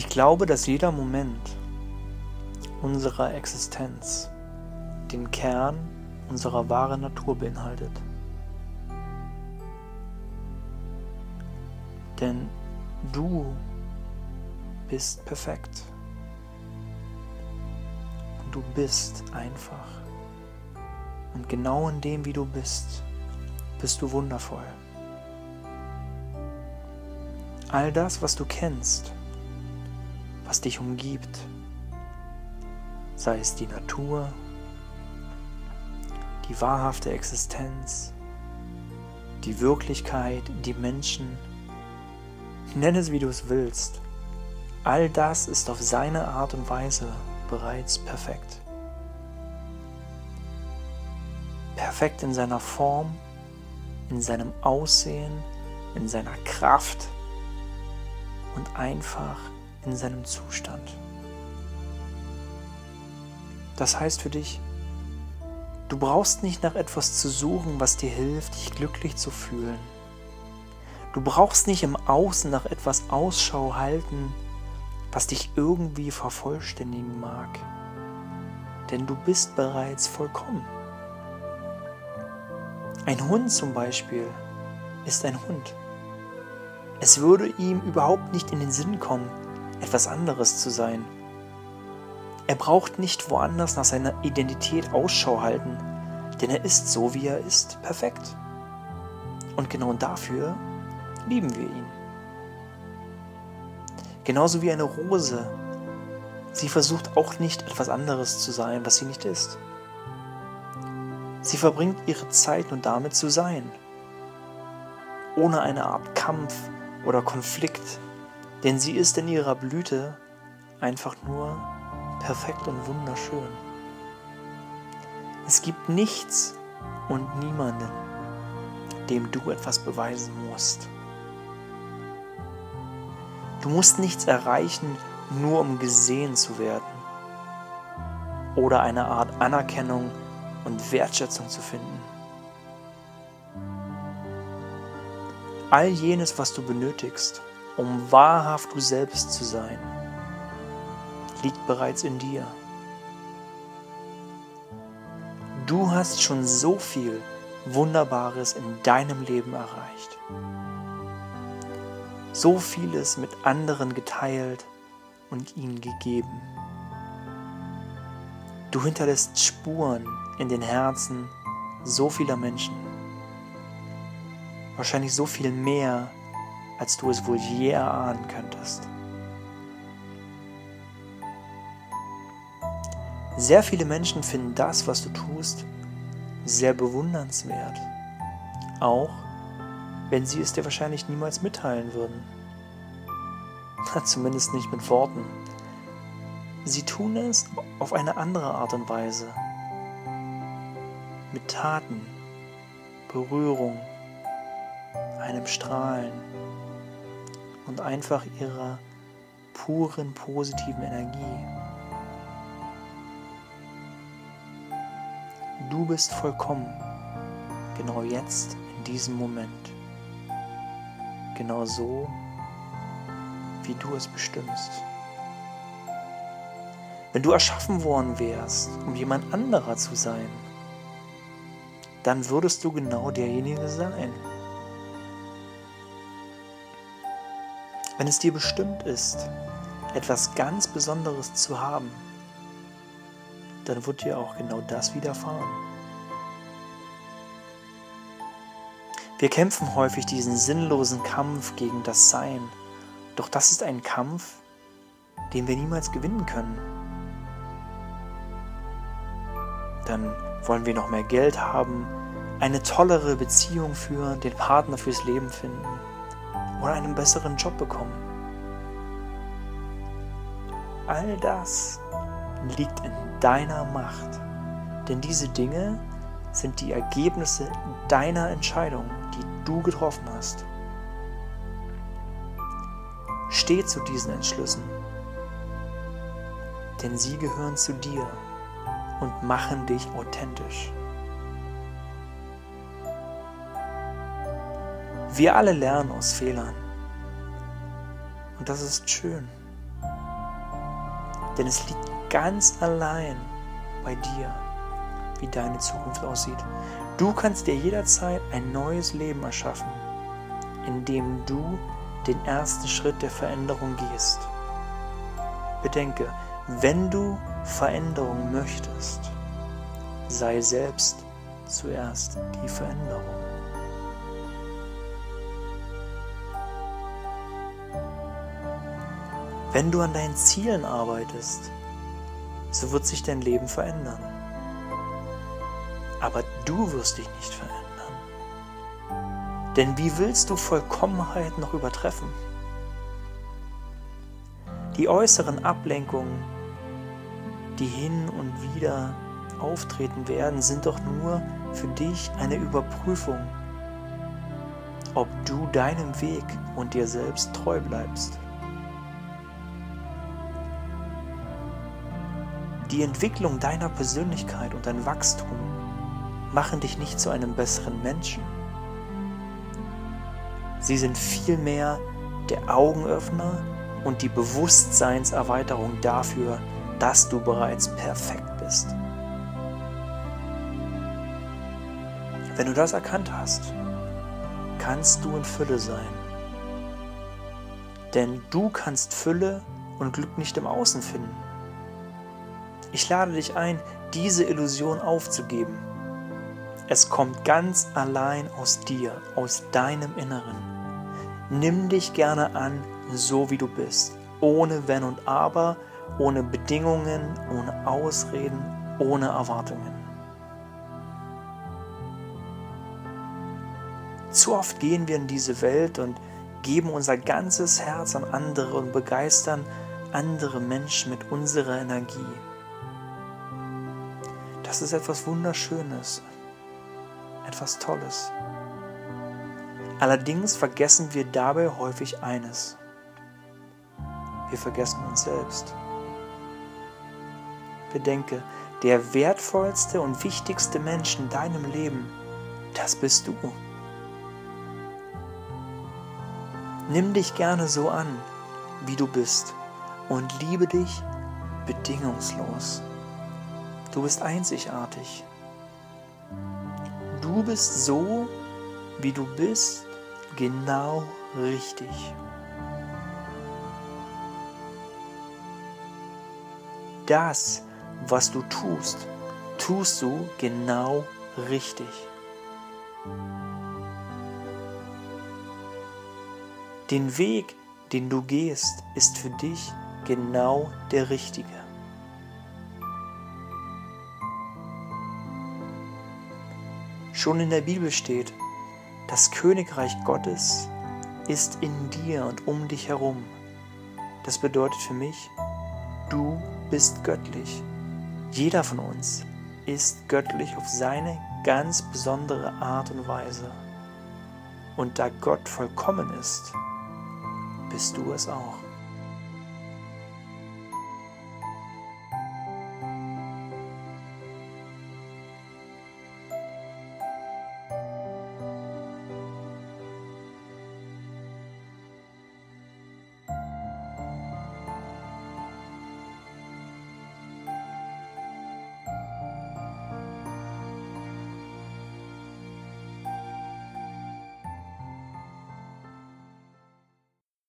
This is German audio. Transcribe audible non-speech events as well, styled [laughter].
Ich glaube, dass jeder Moment unserer Existenz den Kern unserer wahren Natur beinhaltet. Denn du bist perfekt. Und du bist einfach. Und genau in dem, wie du bist, bist du wundervoll. All das, was du kennst, was dich umgibt, sei es die Natur, die wahrhafte Existenz, die Wirklichkeit, die Menschen, nenn es wie du es willst, all das ist auf seine Art und Weise bereits perfekt. Perfekt in seiner Form, in seinem Aussehen, in seiner Kraft und einfach in seinem Zustand. Das heißt für dich, du brauchst nicht nach etwas zu suchen, was dir hilft, dich glücklich zu fühlen. Du brauchst nicht im Außen nach etwas Ausschau halten, was dich irgendwie vervollständigen mag. Denn du bist bereits vollkommen. Ein Hund zum Beispiel ist ein Hund. Es würde ihm überhaupt nicht in den Sinn kommen, etwas anderes zu sein. Er braucht nicht woanders nach seiner Identität Ausschau halten, denn er ist so, wie er ist, perfekt. Und genau dafür lieben wir ihn. Genauso wie eine Rose. Sie versucht auch nicht etwas anderes zu sein, was sie nicht ist. Sie verbringt ihre Zeit nur damit zu sein, ohne eine Art Kampf oder Konflikt, denn sie ist in ihrer Blüte einfach nur perfekt und wunderschön. Es gibt nichts und niemanden, dem du etwas beweisen musst. Du musst nichts erreichen, nur um gesehen zu werden oder eine Art Anerkennung und Wertschätzung zu finden. All jenes, was du benötigst, um wahrhaft du selbst zu sein, liegt bereits in dir. Du hast schon so viel Wunderbares in deinem Leben erreicht. So vieles mit anderen geteilt und ihnen gegeben. Du hinterlässt Spuren in den Herzen so vieler Menschen. Wahrscheinlich so viel mehr, als du es wohl je erahnen könntest. Sehr viele Menschen finden das, was du tust, sehr bewundernswert. Auch wenn sie es dir wahrscheinlich niemals mitteilen würden. [laughs] Zumindest nicht mit Worten. Sie tun es auf eine andere Art und Weise. Mit Taten, Berührung, einem Strahlen und einfach ihrer puren positiven Energie. Du bist vollkommen, genau jetzt, in diesem Moment. Genau so, wie du es bestimmst. Wenn du erschaffen worden wärst, um jemand anderer zu sein, dann würdest du genau derjenige sein. Wenn es dir bestimmt ist, etwas ganz Besonderes zu haben, dann wird dir auch genau das widerfahren. Wir kämpfen häufig diesen sinnlosen Kampf gegen das Sein, doch das ist ein Kampf, den wir niemals gewinnen können. Dann wollen wir noch mehr Geld haben, eine tollere Beziehung führen, den Partner fürs Leben finden oder einen besseren Job bekommen. All das liegt in deiner Macht, denn diese Dinge sind die Ergebnisse deiner Entscheidung, die du getroffen hast. Steh zu diesen Entschlüssen, denn sie gehören zu dir und machen dich authentisch. Wir alle lernen aus Fehlern. Und das ist schön. Denn es liegt ganz allein bei dir, wie deine Zukunft aussieht. Du kannst dir jederzeit ein neues Leben erschaffen, indem du den ersten Schritt der Veränderung gehst. Bedenke, wenn du Veränderung möchtest, sei selbst zuerst die Veränderung. Wenn du an deinen Zielen arbeitest, so wird sich dein Leben verändern. Aber du wirst dich nicht verändern. Denn wie willst du Vollkommenheit noch übertreffen? Die äußeren Ablenkungen, die hin und wieder auftreten werden, sind doch nur für dich eine Überprüfung, ob du deinem Weg und dir selbst treu bleibst. Die Entwicklung deiner Persönlichkeit und dein Wachstum machen dich nicht zu einem besseren Menschen. Sie sind vielmehr der Augenöffner und die Bewusstseinserweiterung dafür, dass du bereits perfekt bist. Wenn du das erkannt hast, kannst du in Fülle sein. Denn du kannst Fülle und Glück nicht im Außen finden. Ich lade dich ein, diese Illusion aufzugeben. Es kommt ganz allein aus dir, aus deinem Inneren. Nimm dich gerne an, so wie du bist, ohne Wenn und Aber, ohne Bedingungen, ohne Ausreden, ohne Erwartungen. Zu oft gehen wir in diese Welt und geben unser ganzes Herz an andere und begeistern andere Menschen mit unserer Energie. Das ist etwas Wunderschönes, etwas Tolles. Allerdings vergessen wir dabei häufig eines. Wir vergessen uns selbst. Bedenke, der wertvollste und wichtigste Mensch in deinem Leben, das bist du. Nimm dich gerne so an, wie du bist und liebe dich bedingungslos. Du bist einzigartig. Du bist so, wie du bist, genau richtig. Das, was du tust, tust du genau richtig. Den Weg, den du gehst, ist für dich genau der richtige. Schon in der Bibel steht, das Königreich Gottes ist in dir und um dich herum. Das bedeutet für mich, du bist göttlich. Jeder von uns ist göttlich auf seine ganz besondere Art und Weise. Und da Gott vollkommen ist, bist du es auch.